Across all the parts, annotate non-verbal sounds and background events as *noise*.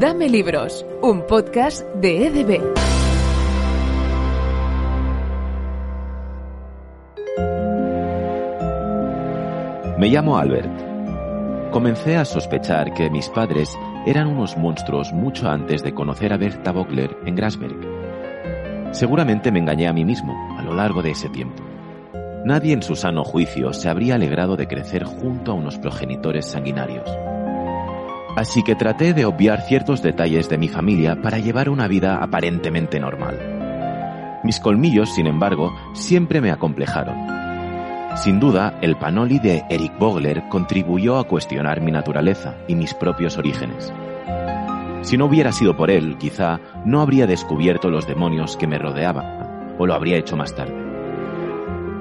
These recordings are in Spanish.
Dame Libros, un podcast de EDB. Me llamo Albert. Comencé a sospechar que mis padres eran unos monstruos mucho antes de conocer a Bertha Vogler en Grasberg. Seguramente me engañé a mí mismo a lo largo de ese tiempo. Nadie en su sano juicio se habría alegrado de crecer junto a unos progenitores sanguinarios. Así que traté de obviar ciertos detalles de mi familia para llevar una vida aparentemente normal. Mis colmillos, sin embargo, siempre me acomplejaron. Sin duda, el panoli de Eric Bogler contribuyó a cuestionar mi naturaleza y mis propios orígenes. Si no hubiera sido por él, quizá no habría descubierto los demonios que me rodeaban, o lo habría hecho más tarde.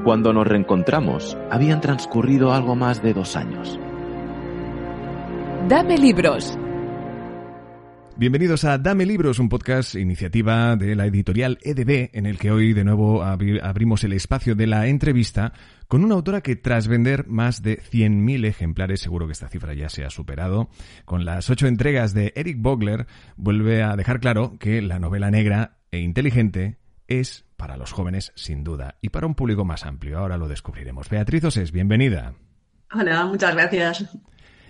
Cuando nos reencontramos, habían transcurrido algo más de dos años. Dame libros. Bienvenidos a Dame Libros, un podcast iniciativa de la editorial EDB, en el que hoy de nuevo abrimos el espacio de la entrevista con una autora que tras vender más de 100.000 ejemplares, seguro que esta cifra ya se ha superado, con las ocho entregas de Eric Bogler, vuelve a dejar claro que la novela negra e inteligente es para los jóvenes sin duda y para un público más amplio. Ahora lo descubriremos. Beatriz Osés, bienvenida. Hola, muchas gracias.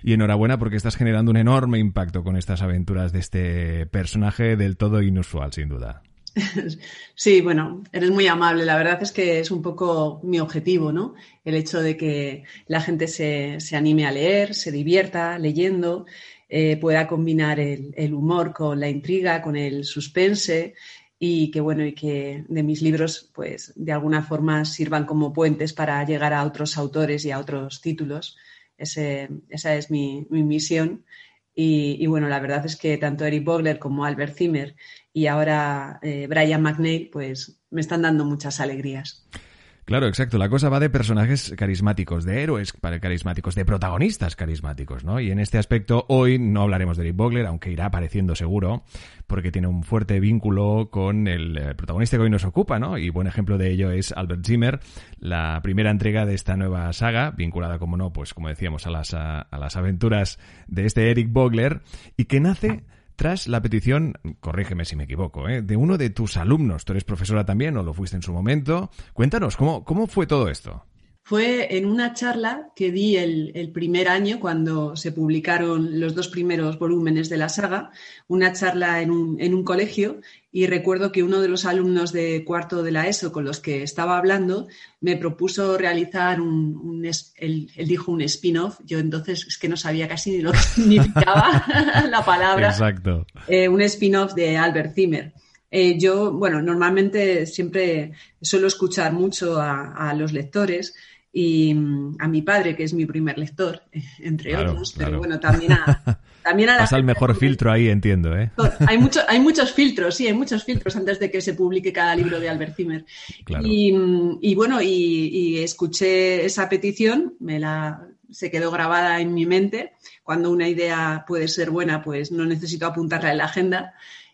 Y enhorabuena porque estás generando un enorme impacto con estas aventuras de este personaje del todo inusual, sin duda. *laughs* Sí, bueno, eres muy amable. La verdad es que es un poco mi objetivo, ¿no? El hecho de que la gente se, anime a leer, se divierta leyendo, eh, pueda combinar el, humor con la intriga, con el suspense y que bueno y que de mis libros pues de alguna forma sirvan como puentes para llegar a otros autores y a otros títulos. Esa es mi, misión. Y, bueno la verdad es que tanto Eric Bogler como Albert Zimmer y ahora eh, Brian McNeil pues me están dando muchas alegrías Claro, exacto. La cosa va de personajes carismáticos, de héroes carismáticos, de protagonistas carismáticos, ¿no? Y en este aspecto hoy no hablaremos de Eric Bogler, aunque irá apareciendo seguro, porque tiene un fuerte vínculo con el eh, protagonista que hoy nos ocupa, ¿no? Y buen ejemplo de ello es Albert Zimmer, la primera entrega de esta nueva saga, vinculada, como no, pues como decíamos, a las, a las aventuras de este Eric Bogler, y que nace tras la petición, corrígeme si me equivoco, ¿eh? de uno de tus alumnos. Tú eres profesora también o lo fuiste en su momento. Cuéntanos, ¿cómo, cómo fue todo esto? Fue en una charla que di el, primer año cuando se publicaron los dos primeros volúmenes de la saga, una charla en un, en un, colegio y recuerdo que uno de los alumnos de cuarto de la ESO con los que estaba hablando me propuso realizar un, él, dijo un spin-off, yo entonces es que no sabía casi ni lo que *laughs* significaba *laughs* la palabra. Exacto. Eh, un spin-off de Albert Zimmer. Eh, yo, bueno, normalmente siempre suelo escuchar mucho a los lectores y mm, a mi padre, que es mi primer lector, *laughs* entre otros, pero bueno, también a, también a Pasa el mejor filtro ahí, entiendo, ¿eh? Hay, mucho, hay muchos filtros, sí, hay muchos filtros antes de que se publique cada libro de Albert Zimmer. Y, y, bueno, y, escuché esa petición, me la, se quedó grabada en mi mente. Cuando una idea puede ser buena, pues no necesito apuntarla en la agenda.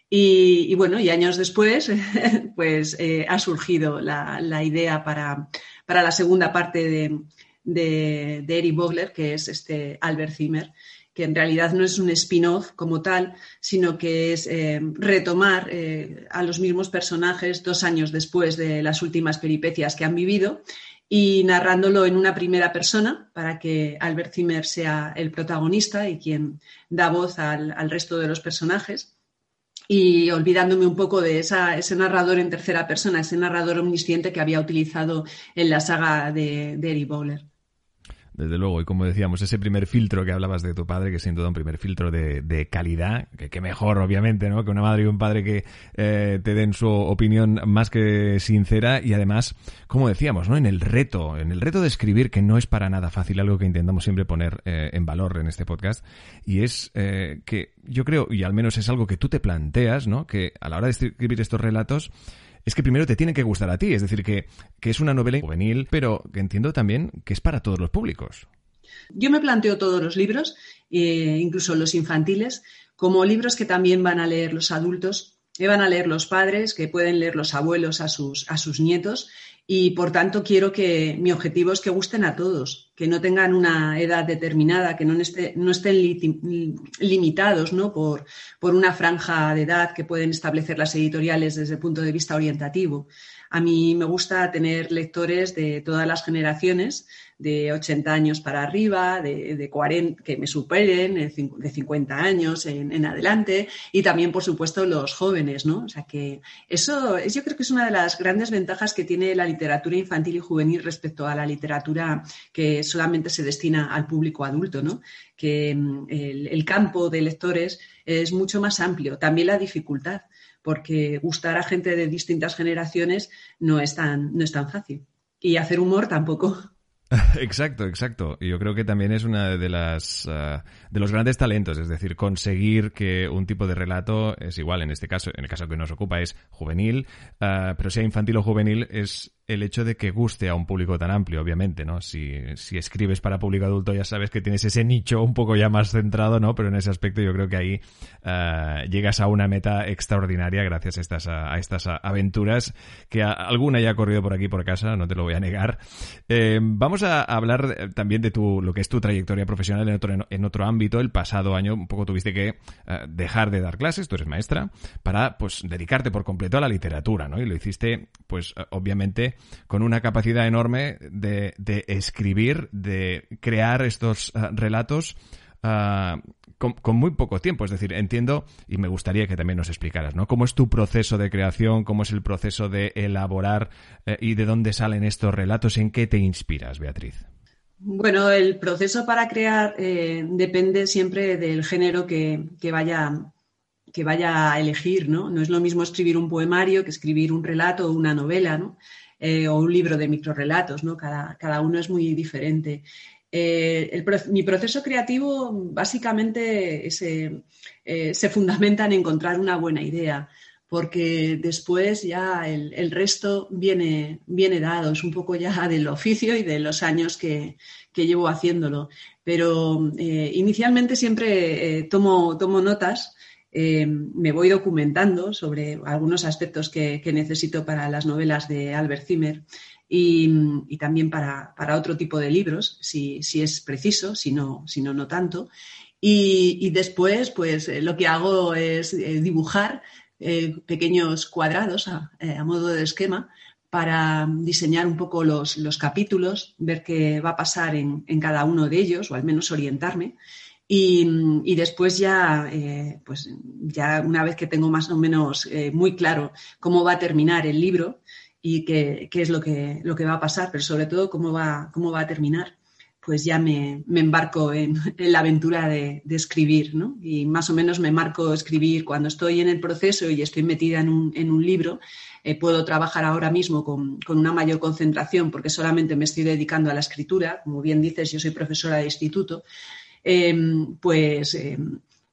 Y, bueno, y años después, *laughs* pues eh, ha surgido la, la idea para para la segunda parte de, de, Eric Bogler, que es este Albert Zimmer, que en realidad no es un spin-off como tal, sino que es eh, retomar eh, a los mismos personajes dos años después de las últimas peripecias que han vivido y narrándolo en una primera persona para que Albert Zimmer sea el protagonista y quien da voz al resto de los personajes y olvidándome un poco de ese narrador en tercera persona, ese narrador omnisciente que había utilizado en la saga de, de Bowler. Desde luego. Y como decíamos, ese primer filtro que hablabas de tu padre, que sin duda un primer filtro de, de calidad, que, que, mejor, obviamente, ¿no? Que una madre y un padre que eh, te den su opinión más que sincera y además, como decíamos, ¿no? En el reto, en el reto de escribir, que no es para nada fácil, algo que intentamos siempre poner eh, en valor en este podcast, y es eh, que yo creo, y al menos es algo que tú te planteas, ¿no? Que a la hora de escribir estos relatos, es que primero te tienen que gustar a ti, es decir, que, que es una novela juvenil, pero que entiendo también que es para todos los públicos. Yo me planteo todos los libros, eh, incluso los infantiles, como libros que también van a leer los adultos, que van a leer los padres, que pueden leer los abuelos a sus, a sus nietos y por tanto quiero que mi objetivo es que gusten a todos, que no tengan una edad determinada, que no, esté, no estén limitados ¿no? Por, por, una franja de edad que pueden establecer las editoriales desde el punto de vista orientativo. A mí me gusta tener lectores de todas las generaciones, de 80 años para arriba, de, de 40, que me superen, de 50 años en, adelante, y también, por supuesto, los jóvenes, ¿no? O sea que eso yo creo que es una de las grandes ventajas que tiene la literatura infantil y juvenil respecto a la literatura que solamente se destina al público adulto, ¿no? Que mm, el, campo de lectores es mucho más amplio. También la dificultad, porque gustar a gente de distintas generaciones no es tan, no es tan fácil. Y hacer humor tampoco. *laughs* Exacto, exacto. Y yo creo que también es una de las uh, de los grandes talentos, es decir, conseguir que un tipo de relato es igual en este caso, en el caso que nos ocupa es juvenil, uh, pero sea infantil o juvenil es el hecho de que guste a un público tan amplio, obviamente, ¿no? Si, si escribes para público adulto ya sabes que tienes ese nicho un poco ya más centrado, ¿no? Pero en ese aspecto yo creo que ahí uh, llegas a una meta extraordinaria gracias a estas, a, estas aventuras que a, alguna ya ha corrido por aquí por casa, no te lo voy a negar. Eh, vamos a hablar también de tu, lo que es tu trayectoria profesional en otro, en otro ámbito. El pasado año un poco tuviste que dejar de dar clases, tú eres maestra, para pues dedicarte por completo a la literatura, ¿no? Y lo hiciste, pues obviamente con una capacidad enorme de, escribir, de crear estos uh, relatos uh, con, muy poco tiempo. Es decir, entiendo y me gustaría que también nos explicaras, ¿no? ¿Cómo es tu proceso de creación? ¿Cómo es el proceso de elaborar eh, y de dónde salen estos relatos? ¿En qué te inspiras, Beatriz? Bueno, el proceso para crear eh, depende siempre del género que, vaya que vaya a elegir, ¿no? No es lo mismo escribir un poemario que escribir un relato o una novela, ¿no? Eh, o un libro de microrelatos, ¿no? Cada, cada uno es muy diferente. Eh, el, mi proceso creativo básicamente se, eh, se, fundamenta en encontrar una buena idea, porque después ya el, el, resto viene, viene dado, es un poco ya del oficio y de los años que, que llevo haciéndolo. Pero inicialmente siempre tomo, tomo notas eh, me voy documentando sobre algunos aspectos que, necesito para las novelas de Albert Zimmer y, también para, para, otro tipo de libros, si, si es preciso, si no, si no, no tanto. Y, después, pues eh, lo que hago es eh, dibujar pequeños cuadrados a, a, modo de esquema para diseñar un poco los, los capítulos, ver qué va a pasar en, en, cada uno de ellos, o al menos orientarme. Y, después ya, eh, pues ya una vez que tengo más o menos eh, muy claro cómo va a terminar el libro y qué, qué es lo que, lo que, va a pasar, pero sobre todo cómo va, cómo va a terminar, pues ya me, me embarco en, la aventura de, de, escribir, ¿no? Y más o menos me marco escribir cuando estoy en el proceso y estoy metida en un, en un libro. Eh, puedo trabajar ahora mismo con, con, una mayor concentración porque solamente me estoy dedicando a la escritura. Como bien dices, yo soy profesora de instituto eh, pues, eh,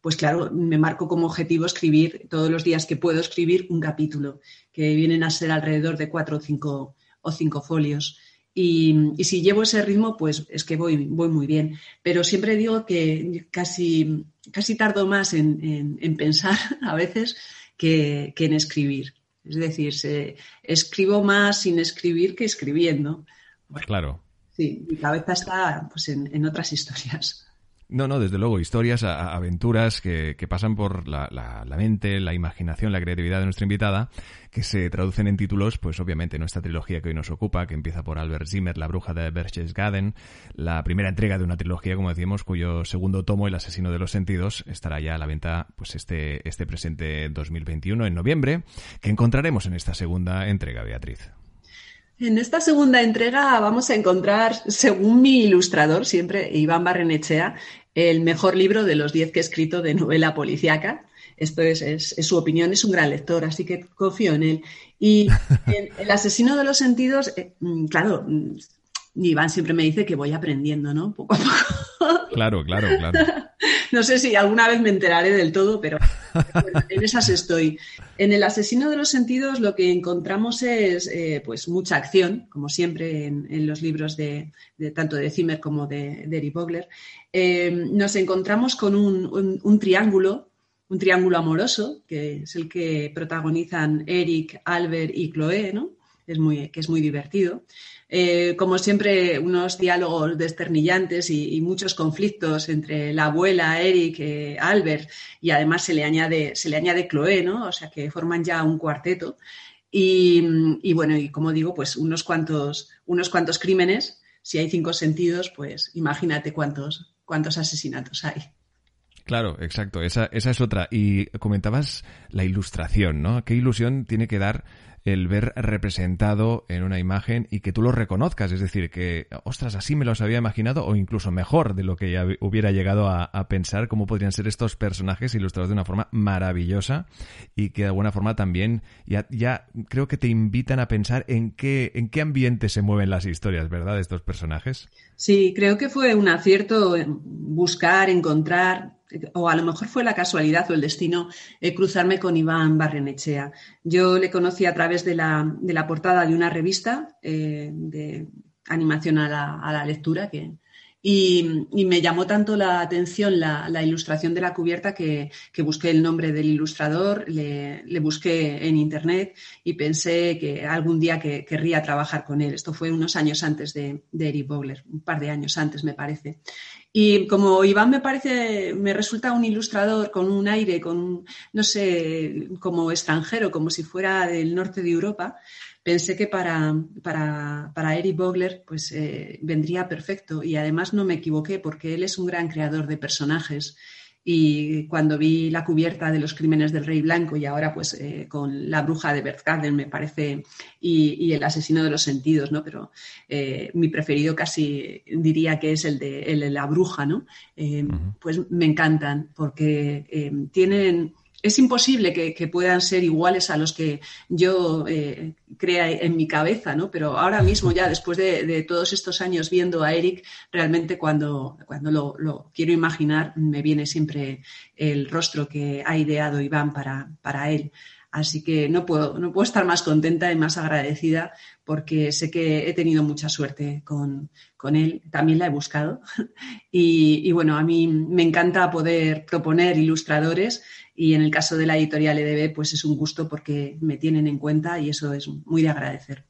pues claro, me marco como objetivo escribir todos los días que puedo escribir un capítulo, que vienen a ser alrededor de cuatro o cinco, o cinco folios. Y, y, si llevo ese ritmo, pues es que voy, voy muy bien. Pero siempre digo que casi, casi tardo más en, en, en pensar *laughs* a veces que, que, en escribir. Es decir, se, escribo más sin escribir que escribiendo. Claro. Sí, mi cabeza está pues, en, en otras historias. No, no, desde luego, historias, aventuras que, que, pasan por la, la, la, mente, la imaginación, la creatividad de nuestra invitada, que se traducen en títulos, pues obviamente nuestra trilogía que hoy nos ocupa, que empieza por Albert Zimmer, La bruja de Berchtesgaden, la primera entrega de una trilogía, como decíamos, cuyo segundo tomo, El asesino de los sentidos, estará ya a la venta pues este, este presente 2021, en noviembre, que encontraremos en esta segunda entrega, Beatriz. En esta segunda entrega vamos a encontrar, según mi ilustrador, siempre Iván Barrenechea, el mejor libro de los diez que he escrito de novela policíaca. Esto es, su opinión, es un gran lector, así que confío en él. Y *laughs* El asesino de los sentidos, eh, mm, claro, mm, Iván siempre me dice que voy aprendiendo, ¿no? Poco a poco. *laughs* Claro, claro, claro. No sé si alguna vez me enteraré del todo, pero *laughs* en esas estoy. En el asesino de los sentidos lo que encontramos es eh, pues mucha acción, como siempre en, los libros de, tanto de Zimmer como de, de Eric Bogler. Eh, nos encontramos con un, triángulo, un triángulo amoroso, que es el que protagonizan Eric, Albert y Chloe, ¿no? Que es muy divertido. Eh, como siempre, unos diálogos desternillantes y, muchos conflictos entre la abuela, Eric, eh, Albert, y además se le añade, se le añade Chloe, ¿no? O sea que forman ya un cuarteto. Y, bueno, y como digo, pues unos cuantos, unos cuantos crímenes. Si hay cinco sentidos, pues imagínate cuántos, cuántos asesinatos hay. Claro, exacto. Esa, esa es otra. Y comentabas la ilustración, ¿no? ¿Qué ilusión tiene que dar el ver representado en una imagen y que tú lo reconozcas, es decir, que, ostras, así me los había imaginado o incluso mejor de lo que ya hubiera llegado a, pensar cómo podrían ser estos personajes ilustrados de una forma maravillosa y que de alguna forma también ya, creo que te invitan a pensar en qué, en qué ambiente se mueven las historias, ¿verdad?, de estos personajes. Sí, creo que fue un acierto buscar, encontrar o a lo mejor fue la casualidad o el destino, eh, cruzarme con Iván Barrenechea. Yo le conocí a través de la, de la portada de una revista eh, de animación a la, a la lectura que, y, me llamó tanto la atención la, ilustración de la cubierta que, busqué el nombre del ilustrador, le, busqué en internet y pensé que algún día que, querría trabajar con él. Esto fue unos años antes de, Eric Bogler, un par de años antes me parece. Y como Iván me parece, me resulta un ilustrador con un aire, con, no sé, como extranjero, como si fuera del norte de Europa, pensé que para, para, Eric Bogler pues, eh, vendría perfecto y además no me equivoqué porque él es un gran creador de personajes y cuando vi la cubierta de los crímenes del rey blanco y ahora pues eh, con la bruja de Berchtesgaden me parece y, el asesino de los sentidos, ¿no? Pero eh, mi preferido casi diría que es el de, el de la bruja, ¿no? Pues me encantan porque tienen es imposible que, puedan ser iguales a los que yo eh, crea en mi cabeza, ¿no? Pero ahora mismo, ya después de, todos estos años viendo a Eric, realmente cuando, cuando lo, quiero imaginar, me viene siempre el rostro que ha ideado Iván para, para él. Así que no puedo, no puedo estar más contenta y más agradecida porque sé que he tenido mucha suerte con, él. También la he buscado. *laughs* Y, bueno, a mí me encanta poder proponer ilustradores y en el caso de la editorial EDB, pues es un gusto porque me tienen en cuenta y eso es muy de agradecer.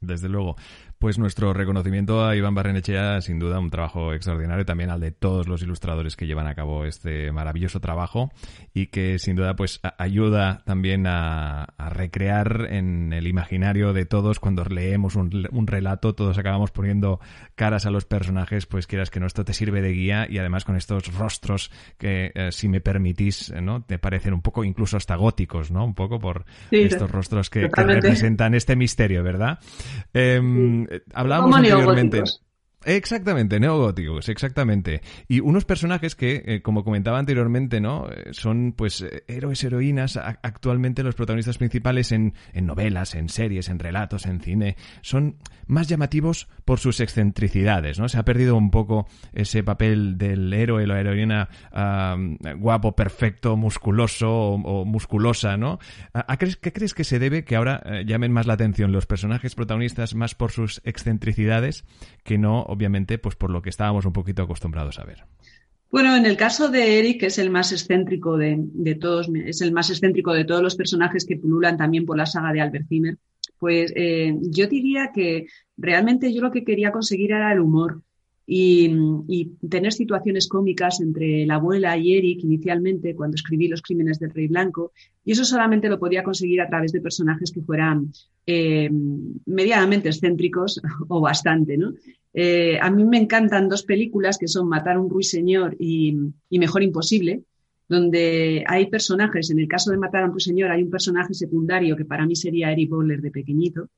Desde luego. Pues nuestro reconocimiento a Iván Barrenechea, sin duda, un trabajo extraordinario, también al de todos los ilustradores que llevan a cabo este maravilloso trabajo y que sin duda pues ayuda también a, recrear en el imaginario de todos cuando leemos un, relato, todos acabamos poniendo caras a los personajes, pues quieras que no, esto te sirve de guía y además con estos rostros que, eh, si me permitís, ¿no? Te parecen un poco incluso hasta góticos, ¿no? Un poco por estos rostros que, representan este misterio, ¿verdad? Em, eh, hablábamos anteriormente. Exactamente, neogóticos, exactamente. Y unos personajes que, eh, como comentaba anteriormente, ¿no? Eh, son, pues, eh, héroes, heroínas, actualmente los protagonistas principales en, en, novelas, en series, en relatos, en cine, son más llamativos por sus excentricidades, ¿no? Se ha perdido un poco ese papel del héroe la heroína guapo, perfecto, musculoso o, musculosa, ¿no? ¿A, ¿Qué crees que se debe que ahora llamen más la atención los personajes protagonistas más por sus excentricidades que no obviamente, pues por lo que estábamos un poquito acostumbrados a ver. Bueno, en el caso de Eric, que es el más excéntrico de, todos, es el más excéntrico de todos los personajes que pululan también por la saga de Albert Zimmer, pues eh, yo diría que realmente yo lo que quería conseguir era el humor y, tener situaciones cómicas entre la abuela y Eric inicialmente cuando escribí Los Crímenes del Rey Blanco y eso solamente lo podía conseguir a través de personajes que fueran eh, medianamente excéntricos *laughs* o bastante, ¿no? Eh, a mí me encantan dos películas que son Matar a un ruiseñor y, y Mejor Imposible, donde hay personajes, en el caso de Matar a un ruiseñor hay un personaje secundario que para mí sería Eric Bowler de pequeñito,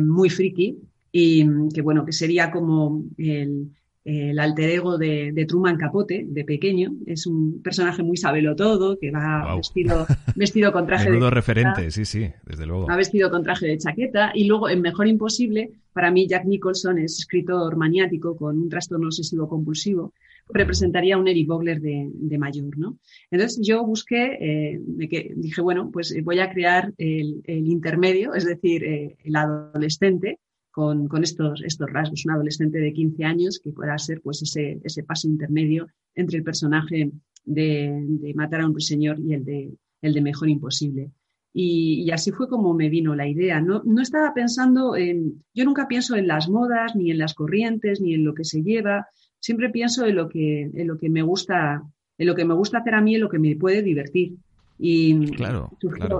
muy friki y que bueno, que sería como el, el alter ego de, Truman Capote, de pequeño. Es un personaje muy sabelo todo, que va vestido, vestido con traje *laughs* de referente, sí, sí, desde luego. Va vestido con traje de chaqueta. Y luego, en Mejor Imposible, para mí Jack Nicholson es escritor maniático con un trastorno obsesivo compulsivo. Representaría un Eric Bogler de, mayor, ¿no? Entonces yo busqué, eh, dije, bueno, pues voy a crear el, intermedio, es decir, eh, el adolescente, con, estos, estos rasgos, un adolescente de 15 años que pueda ser pues ese, ese paso intermedio entre el personaje de, Matar a un ruiseñor y el de, el de Mejor Imposible. Y, así fue como me vino la idea. No, no estaba pensando en, yo nunca pienso en las modas, ni en las corrientes, ni en lo que se lleva. Siempre pienso en lo que, en lo que me gusta, en lo que me gusta hacer a mí, en lo que me puede divertir. Y claro,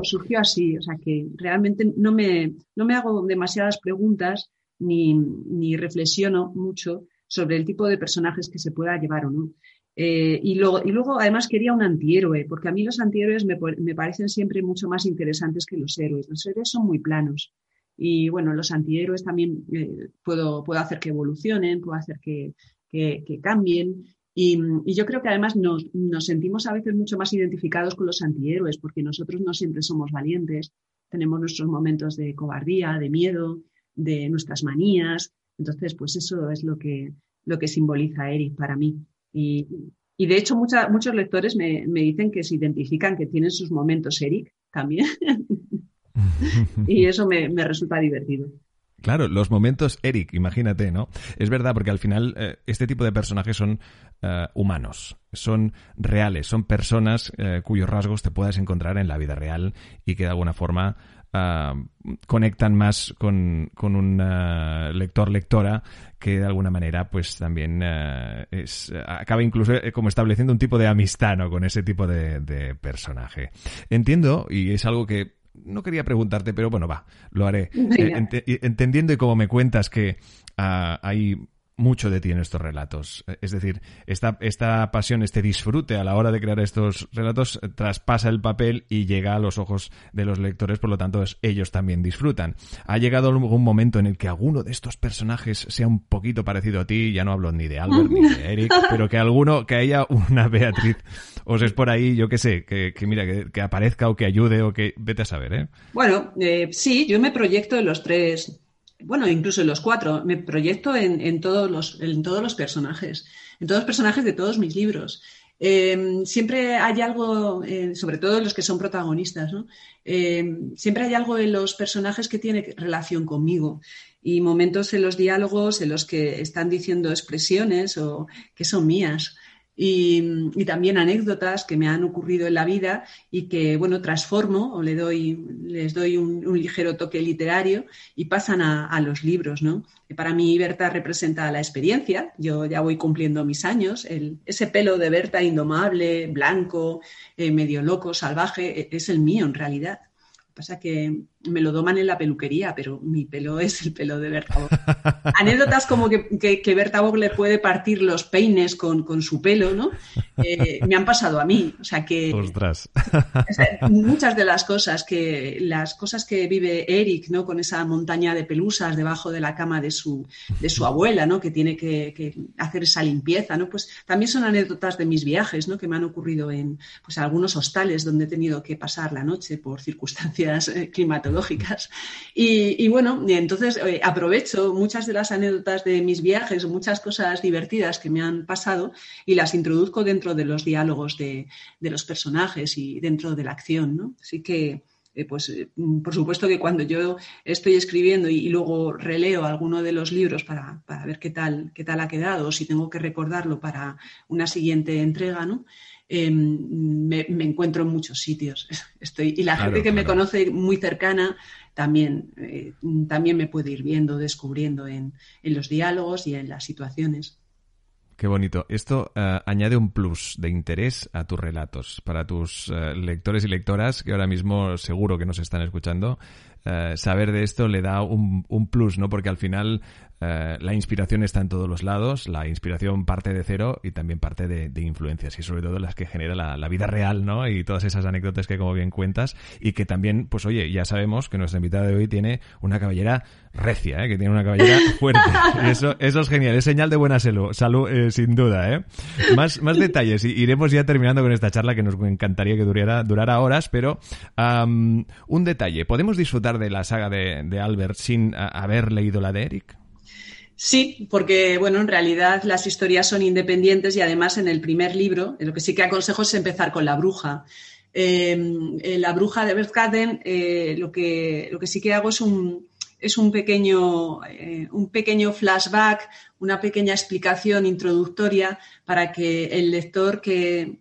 surgió, así, o sea que realmente no me, no me hago demasiadas preguntas ni, ni, reflexiono mucho sobre el tipo de personajes que se pueda llevar o no. Eh, y, luego, y luego, además, quería un antihéroe, porque a mí los antihéroes me, me, parecen siempre mucho más interesantes que los héroes. Los héroes son muy planos. Y bueno, los antihéroes también eh, puedo, puedo hacer que evolucionen, puedo hacer que, que, cambien. Y, yo creo que además nos, sentimos a veces mucho más identificados con los antihéroes, porque nosotros no siempre somos valientes, tenemos nuestros momentos de cobardía, de miedo, de nuestras manías. Entonces, pues eso es lo que, lo que simboliza Eric para mí. Y, de hecho, muchos lectores me, dicen que se identifican, que tienen sus momentos Eric también. *laughs* y eso me resulta divertido. Claro, los momentos Eric, imagínate, ¿no? Es verdad, porque al final eh, este tipo de personajes son eh, humanos, son reales, son personas eh, cuyos rasgos te puedes encontrar en la vida real y que de alguna forma conectan más con, con un lector-lectora que de alguna manera pues también es, acaba incluso como estableciendo un tipo de amistad ¿no? con ese tipo de personaje. Entiendo, y es algo que no quería preguntarte, pero bueno, va, lo haré. Eh, entendiendo y como me cuentas que ah, hay mucho de ti en estos relatos. Es decir, esta, esta pasión, este disfrute a la hora de crear estos relatos eh, traspasa el papel y llega a los ojos de los lectores, por lo tanto ellos también disfrutan. ¿Ha llegado algún momento en el que alguno de estos personajes sea un poquito parecido a ti? Ya no hablo ni de Albert ni de Eric, *laughs* pero que alguno, que haya una Beatriz os es por ahí, yo qué sé, que, mira, que, aparezca o que ayude o que vete a saber, ¿eh? Bueno, eh, sí, yo me proyecto en los tres bueno, incluso en los cuatro, me proyecto en, todos, los, en todos los personajes, en todos los personajes de todos mis libros. Em, siempre hay algo, eh, sobre todo en los que son protagonistas, ¿no? Em, siempre hay algo en los personajes que tiene relación conmigo y momentos en los diálogos en los que están diciendo expresiones o que son mías y, también anécdotas que me han ocurrido en la vida y que, bueno, transformo o le doy, les doy un, ligero toque literario y pasan a, los libros, ¿no? para mí Berta representa la experiencia, yo ya voy cumpliendo mis años, ese pelo de Berta indomable, blanco, eh, medio loco, salvaje, e, es el mío en realidad pasa que me lo doman en la peluquería, pero mi pelo es el pelo de Berta *laughs* Anécdotas como que, que, Berta le puede partir los peines con, su pelo, ¿no? Eh, me han pasado a mí. O sea que. Ostras. muchas de las cosas que. Las cosas que vive Eric, ¿no? Con esa montaña de pelusas debajo de la cama de su, de su abuela, ¿no? Que tiene que, hacer esa limpieza, ¿no? Pues también son anécdotas de mis viajes, ¿no? Que me han ocurrido en pues, algunos hostales donde he tenido que pasar la noche por circunstancias eh, climatológicas. Y, bueno, entonces eh, aprovecho muchas de las anécdotas de mis viajes, muchas cosas divertidas que me han pasado y las introduzco dentro de los diálogos de, los personajes y dentro de la acción, ¿no? Así que eh, pues por supuesto que cuando yo estoy escribiendo y, luego releo alguno de los libros para, ver qué tal, qué tal ha quedado, o si tengo que recordarlo para una siguiente entrega, ¿no? Em, me, encuentro en muchos sitios. *laughs* Estoy, y la gente que me conoce muy cercana también, eh, también me puede ir viendo, descubriendo en, los diálogos y en las situaciones. Qué bonito. Esto eh, añade un plus de interés a tus relatos. Para tus eh, lectores y lectoras, que ahora mismo seguro que nos están escuchando, saber de esto le da un, un, plus, ¿no? Porque al final eh, la inspiración está en todos los lados, la inspiración parte de cero y también parte de, influencias y sobre todo las que genera la, vida real, ¿no? Y todas esas anécdotas que como bien cuentas y que también, pues oye, ya sabemos que nuestra invitada de hoy tiene una cabellera recia, ¿eh? que tiene una cabellera *laughs* fuerte. Y eso, eso es genial, es señal de buena salud, salud eh, sin duda. ¿eh? Más, más detalles y iremos ya terminando con esta charla que nos encantaría que durara, durara horas, pero un detalle, ¿podemos disfrutar de la saga de, de Albert sin haber leído la de Eric? Sí, porque bueno, en realidad las historias son independientes y además en el primer libro, lo que sí que aconsejo es empezar con La Bruja. Em, la Bruja de Bertkaden, eh, lo, que, lo que sí que hago es un, es un pequeño, eh, un pequeño flashback, una pequeña explicación introductoria para que el lector que,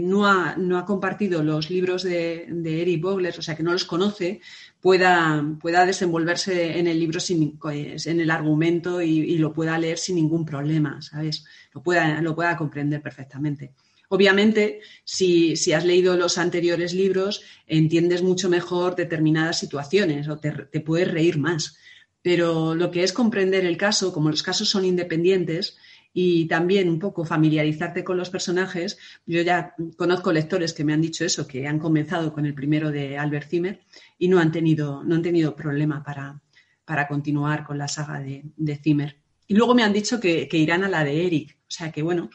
no, ha, no, ha, compartido los libros de, de Eric Bogler, o sea, que no los conoce, pueda, pueda desenvolverse en el libro, sin, pues, en el argumento y, lo pueda leer sin ningún problema, ¿sabes? Lo pueda, lo pueda comprender perfectamente. Obviamente, si, has leído los anteriores libros, entiendes mucho mejor determinadas situaciones o te, te, puedes reír más. Pero lo que es comprender el caso, como los casos son independientes, y también un poco familiarizarte con los personajes. Yo ya conozco lectores que me han dicho eso, que han comenzado con el primero de Albert Zimmer y no han tenido, no han tenido problema para, para continuar con la saga de, Zimmer. Y luego me han dicho que, irán a la de Eric. O sea que, bueno,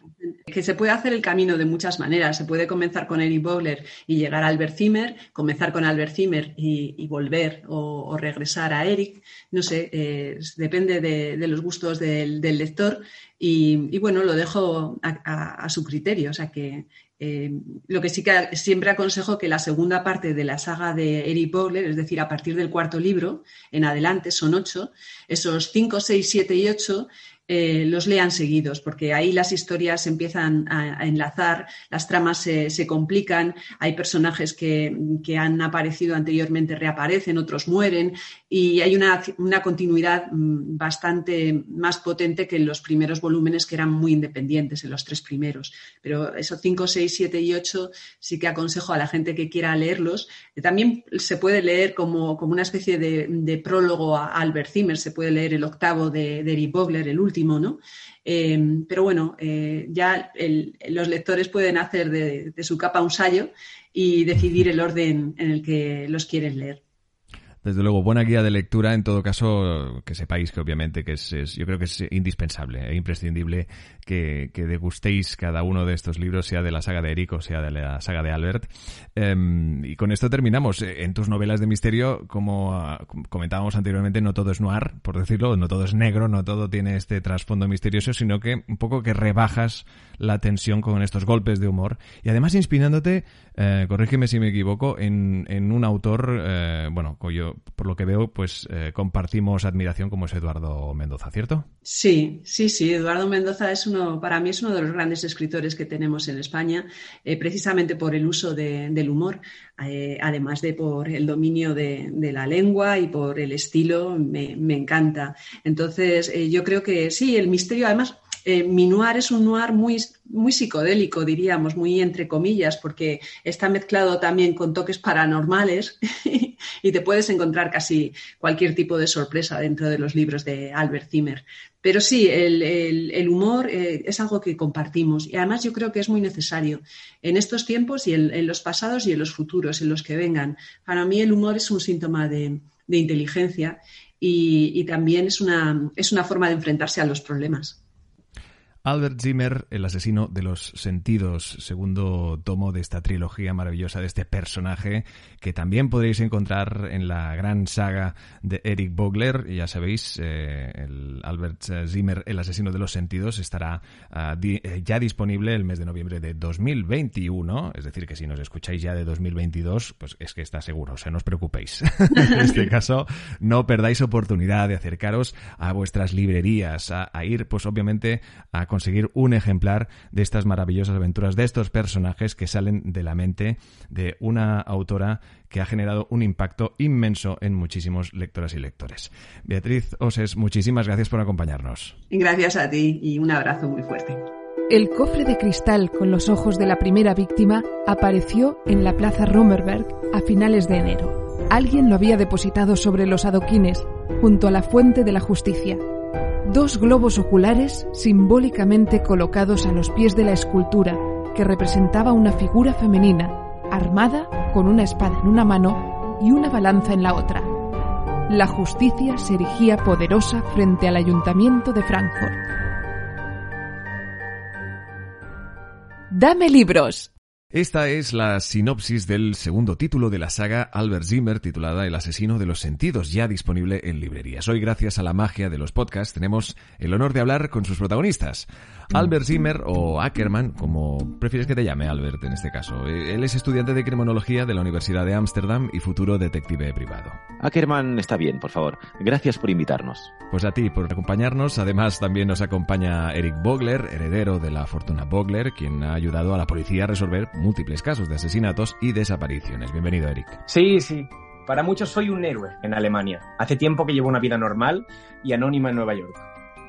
que se puede hacer el camino de muchas maneras. Se puede comenzar con Eric Bogler y llegar a Albert Zimmer, comenzar con Albert Zimmer y, volver o, regresar a Eric. No sé, eh, depende de, los gustos del, lector. Y, bueno, lo dejo a, su criterio. O sea que eh, lo que sí que siempre aconsejo que la segunda parte de la saga de Eric Bogler, es decir, a partir del cuarto libro en adelante, son ocho, esos cinco, seis, siete y ocho eh, los lean seguidos, porque ahí las historias empiezan a, enlazar, las tramas se, complican, hay personajes que, han aparecido anteriormente reaparecen, otros mueren, y hay una, continuidad mm, bastante más potente que en los primeros volúmenes que eran muy independientes, en los tres primeros. Pero esos 5, 6, 7 y 8 sí que aconsejo a la gente que quiera leerlos. También se puede leer como, una especie de, prólogo a Albert Zimmer, se puede leer el octavo de, de Eric Bogler, el último ¿no? Eh, pero bueno, eh, ya los lectores pueden hacer de, de, su capa un sallo y decidir el orden en el que los quieren leer. Desde luego, buena guía de lectura. En todo caso, que sepáis que obviamente que es, yo creo que es indispensable e imprescindible que, degustéis cada uno de estos libros, sea de la saga de Eric o sea de la saga de Albert. Em, y con esto terminamos. En tus novelas de misterio, como ah, comentábamos anteriormente, no todo es noir, por decirlo, no todo es negro, no todo tiene este trasfondo misterioso, sino que un poco que rebajas la tensión con estos golpes de humor. Y además inspirándote, eh, corrígeme si me equivoco, en, en un autor, eh, bueno, cuyo por lo que veo, pues eh, compartimos admiración como es Eduardo Mendoza, ¿cierto? Sí, sí, sí. Eduardo Mendoza es uno, para mí es uno de los grandes escritores que tenemos en España, eh, precisamente por el uso del humor, eh, además de por el dominio de, la lengua y por el estilo, me, me encanta. Entonces, yo creo que sí, el misterio, además, eh, mi noir es un noir muy, muy psicodélico, diríamos, muy entre comillas, porque está mezclado también con toques paranormales *laughs* y te puedes encontrar casi cualquier tipo de sorpresa dentro de los libros de Albert Zimmer. Pero sí, el, humor eh, es algo que compartimos y además yo creo que es muy necesario en estos tiempos y en, los pasados y en los futuros, en los que vengan. Para mí el humor es un síntoma de, inteligencia y, también es una, es una forma de enfrentarse a los problemas. Albert Zimmer, el asesino de los sentidos, segundo tomo de esta trilogía maravillosa de este personaje que también podréis encontrar en la gran saga de Eric Bogler. Ya sabéis, eh, el Albert Zimmer, el asesino de los sentidos, estará ah, eh, ya disponible el mes de noviembre de 2021. Es decir, que si nos escucháis ya de 2022, pues es que está seguro, o sea, no os preocupéis. *laughs* en este *laughs* caso, no perdáis oportunidad de acercaros a vuestras librerías, a, a ir, pues obviamente, a conseguir un ejemplar de estas maravillosas aventuras de estos personajes que salen de la mente de una autora que ha generado un impacto inmenso en muchísimos lectoras y lectores. Beatriz Oses, muchísimas gracias por acompañarnos. Gracias a ti y un abrazo muy fuerte. El cofre de cristal con los ojos de la primera víctima apareció en la plaza Romerberg a finales de enero. Alguien lo había depositado sobre los adoquines, junto a la fuente de la justicia. Dos globos oculares simbólicamente colocados a los pies de la escultura que representaba una figura femenina, armada con una espada en una mano y una balanza en la otra. La justicia se erigía poderosa frente al ayuntamiento de Frankfurt. Dame libros. Esta es la sinopsis del segundo título de la saga Albert Zimmer titulada El asesino de los sentidos, ya disponible en librerías. Hoy, gracias a la magia de los podcasts, tenemos el honor de hablar con sus protagonistas. Albert Zimmer o Ackerman, como prefieres que te llame Albert en este caso. Él es estudiante de criminología de la Universidad de Ámsterdam y futuro detective privado. Ackerman está bien, por favor. Gracias por invitarnos. Pues a ti por acompañarnos. Además, también nos acompaña Eric Bogler, heredero de la fortuna Bogler, quien ha ayudado a la policía a resolver múltiples casos de asesinatos y desapariciones. Bienvenido, Eric. Sí, sí. Para muchos soy un héroe en Alemania. Hace tiempo que llevo una vida normal y anónima en Nueva York.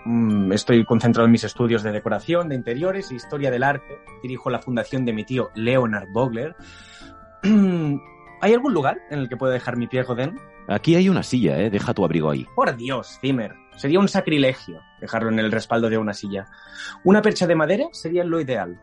Mm, estoy concentrado en mis estudios de decoración, de interiores e historia del arte. Dirijo la fundación de mi tío Leonard Bogler. *clears throat* ¿Hay algún lugar en el que pueda dejar mi pie, Joden? Aquí hay una silla, ¿eh? Deja tu abrigo ahí. Por Dios, Zimmer. Sería un sacrilegio dejarlo en el respaldo de una silla. Una percha de madera sería lo ideal.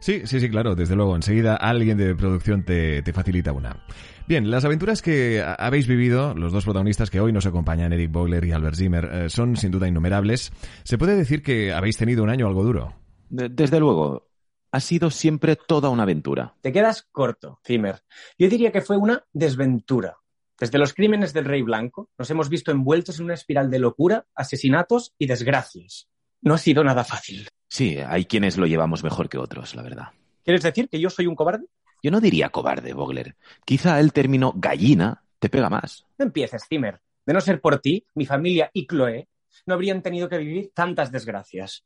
Sí, sí, sí, claro, desde luego. Enseguida alguien de producción te, te facilita una. Bien, las aventuras que habéis vivido, los dos protagonistas que hoy nos acompañan, Eric Bogler y Albert Zimmer, eh, son sin duda innumerables. ¿Se puede decir que habéis tenido un año algo duro? desde luego, ha sido siempre toda una aventura. Te quedas corto, Zimmer. Yo diría que fue una desventura. Desde los crímenes del Rey Blanco nos hemos visto envueltos en una espiral de locura, asesinatos y desgracias. No ha sido nada fácil. Sí, hay quienes lo llevamos mejor que otros, la verdad. ¿Quieres decir que yo soy un cobarde? Yo no diría cobarde, Bogler. Quizá el término gallina te pega más. No empieces, Zimmer. De no ser por ti, mi familia y Chloe no habrían tenido que vivir tantas desgracias.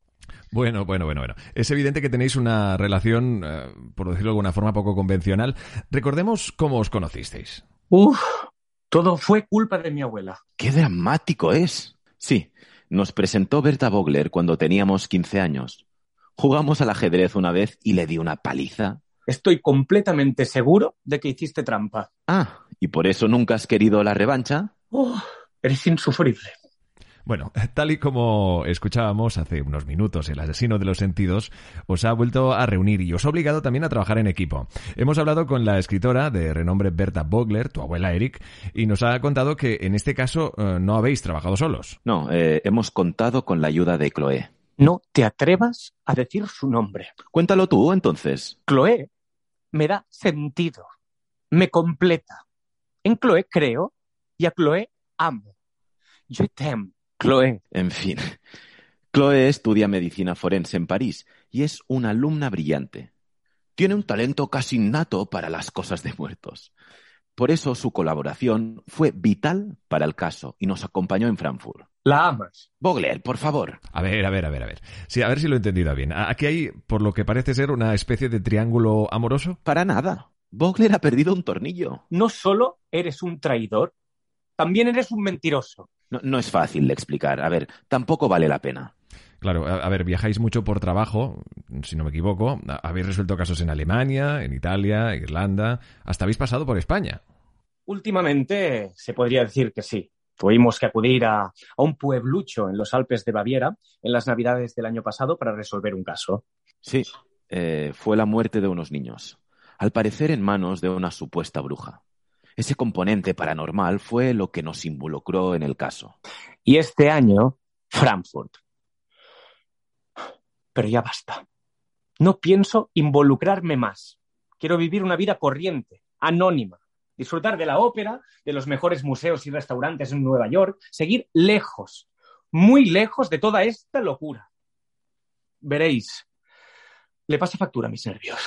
Bueno, bueno, bueno, bueno. Es evidente que tenéis una relación, eh, por decirlo de alguna forma, poco convencional. Recordemos cómo os conocisteis. Uf, todo fue culpa de mi abuela. ¡Qué dramático es! Sí, nos presentó Berta Bogler cuando teníamos 15 años. Jugamos al ajedrez una vez y le di una paliza. Estoy completamente seguro de que hiciste trampa. Ah, ¿y por eso nunca has querido la revancha? Oh, eres insufrible. Bueno, *laughs* tal y como escuchábamos hace unos minutos, el asesino de los sentidos os ha vuelto a reunir y os ha obligado también a trabajar en equipo. Hemos hablado con la escritora de renombre Berta Bogler, tu abuela Eric, y nos ha contado que en este caso eh, no habéis trabajado solos. No, eh, hemos contado con la ayuda de Chloe. No te atrevas a decir su nombre. Cuéntalo tú, entonces. Chloe me da sentido, me completa. En Chloe creo y a Chloe amo. Je t'aime, Chloe. En fin. Chloe estudia medicina forense en París y es una alumna brillante. Tiene un talento casi innato para las cosas de muertos. Por eso su colaboración fue vital para el caso y nos acompañó en Frankfurt. La amas. Bogler, por favor. A ver, a ver, a ver, a ver. Sí, a ver si lo he entendido bien. Aquí hay, por lo que parece ser, una especie de triángulo amoroso. Para nada. Bogler ha perdido un tornillo. No solo eres un traidor, también eres un mentiroso. No, no es fácil de explicar. A ver, tampoco vale la pena. Claro, a, a, ver, viajáis mucho por trabajo, si no me equivoco. Habéis resuelto casos en Alemania, en Italia, Irlanda, hasta habéis pasado por España. Últimamente se podría decir que sí. Tuvimos que acudir a, a, un pueblucho en los Alpes de Baviera en las Navidades del año pasado para resolver un caso. Sí, eh, fue la muerte de unos niños, al parecer en manos de una supuesta bruja. Ese componente paranormal fue lo que nos involucró en el caso. Y este año, Frankfurt. Pero ya basta. No pienso involucrarme más. Quiero vivir una vida corriente, anónima disfrutar de la ópera, de los mejores museos y restaurantes en Nueva York, seguir lejos, muy lejos de toda esta locura. Veréis, le pasa factura a mis nervios.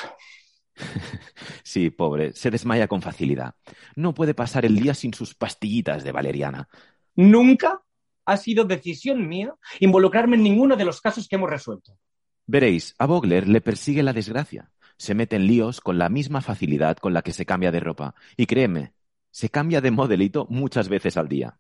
*laughs* Sí, pobre, se desmaya con facilidad. No puede pasar el día sin sus pastillitas de valeriana. Nunca ha sido decisión mía involucrarme en ninguno de los casos que hemos resuelto. Veréis, a Bogler le persigue la desgracia se mete en líos con la misma facilidad con la que se cambia de ropa. Y créeme, se cambia de modelito muchas veces al día.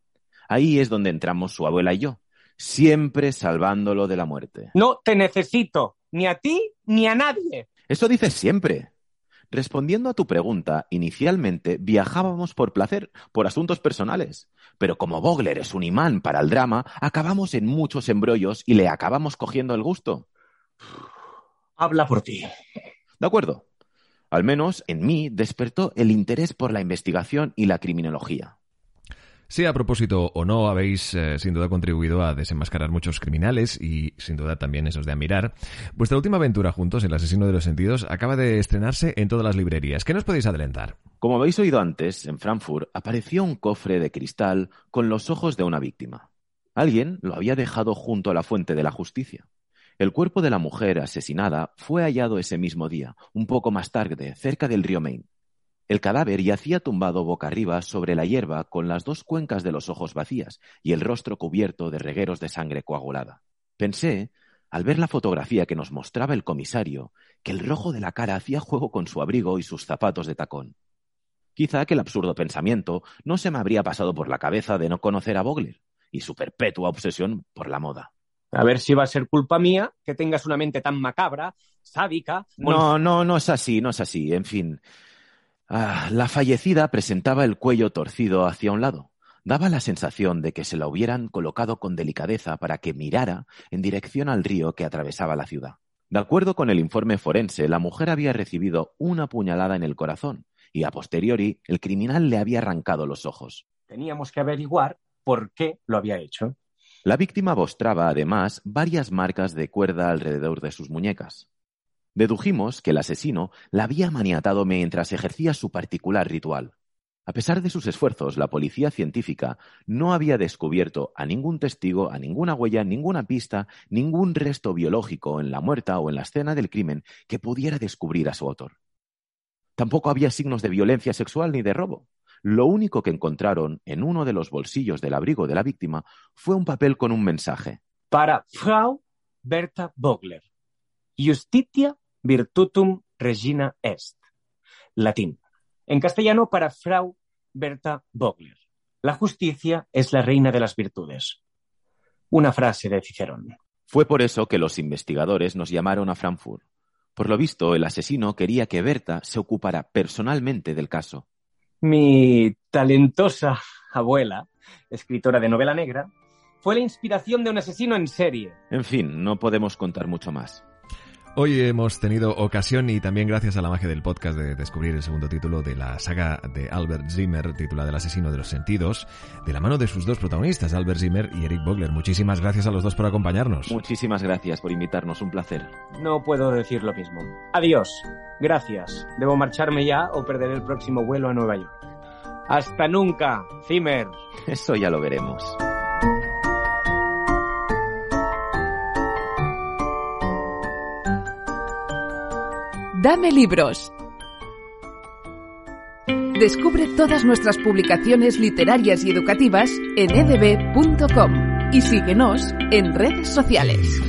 Ahí es donde entramos su abuela y yo, siempre salvándolo de la muerte. No te necesito, ni a ti ni a nadie. Eso dices siempre. Respondiendo a tu pregunta, inicialmente viajábamos por placer, por asuntos personales. Pero como Vogler es un imán para el drama, acabamos en muchos embrollos y le acabamos cogiendo el gusto. Habla por ti. De acuerdo. Al menos en mí despertó el interés por la investigación y la criminología. Sí, a propósito o no, habéis eh, sin duda contribuido a desenmascarar muchos criminales y sin duda también esos de admirar. Vuestra última aventura juntos, El asesino de los sentidos, acaba de estrenarse en todas las librerías. ¿Qué nos podéis adelantar? Como habéis oído antes, en Frankfurt apareció un cofre de cristal con los ojos de una víctima. Alguien lo había dejado junto a la fuente de la justicia. El cuerpo de la mujer asesinada fue hallado ese mismo día, un poco más tarde, cerca del río Main. El cadáver yacía tumbado boca arriba sobre la hierba con las dos cuencas de los ojos vacías y el rostro cubierto de regueros de sangre coagulada. Pensé, al ver la fotografía que nos mostraba el comisario, que el rojo de la cara hacía juego con su abrigo y sus zapatos de tacón. Quizá aquel absurdo pensamiento no se me habría pasado por la cabeza de no conocer a Vogler y su perpetua obsesión por la moda. A ver si va a ser culpa mía que tengas una mente tan macabra, sádica. No, no, no es así, no es así. En fin, Ah, la fallecida presentaba el cuello torcido hacia un lado. Daba la sensación de que se la hubieran colocado con delicadeza para que mirara en dirección al río que atravesaba la ciudad. De acuerdo con el informe forense, la mujer había recibido una puñalada en el corazón y a posteriori el criminal le había arrancado los ojos. Teníamos que averiguar por qué lo había hecho. La víctima mostraba además varias marcas de cuerda alrededor de sus muñecas. Dedujimos que el asesino la había maniatado mientras ejercía su particular ritual. A pesar de sus esfuerzos, la policía científica no había descubierto a ningún testigo, a ninguna huella, ninguna pista, ningún resto biológico en la muerta o en la escena del crimen que pudiera descubrir a su autor. Tampoco había signos de violencia sexual ni de robo. Lo único que encontraron en uno de los bolsillos del abrigo de la víctima fue un papel con un mensaje. Para Frau Berta Vogler. Justitia Virtutum Regina Est. Latín. En castellano para Frau Berta Vogler. La justicia es la reina de las virtudes. Una frase de Cicerón. Fue por eso que los investigadores nos llamaron a Frankfurt. Por lo visto, el asesino quería que Berta se ocupara personalmente del caso. Mi talentosa abuela, escritora de novela negra, fue la inspiración de un asesino en serie. En fin, no podemos contar mucho más. Hoy hemos tenido ocasión y también gracias a la magia del podcast de descubrir el segundo título de la saga de Albert Zimmer titulada El asesino de los sentidos, de la mano de sus dos protagonistas, Albert Zimmer y Eric Bogler. Muchísimas gracias a los dos por acompañarnos. Muchísimas gracias por invitarnos, un placer. No puedo decir lo mismo. Adiós. Gracias. Debo marcharme ya o perderé el próximo vuelo a Nueva York. Hasta nunca, Zimmer. *laughs* Eso ya lo veremos. Dame libros. Descubre todas nuestras publicaciones literarias y educativas en edb.com y síguenos en redes sociales.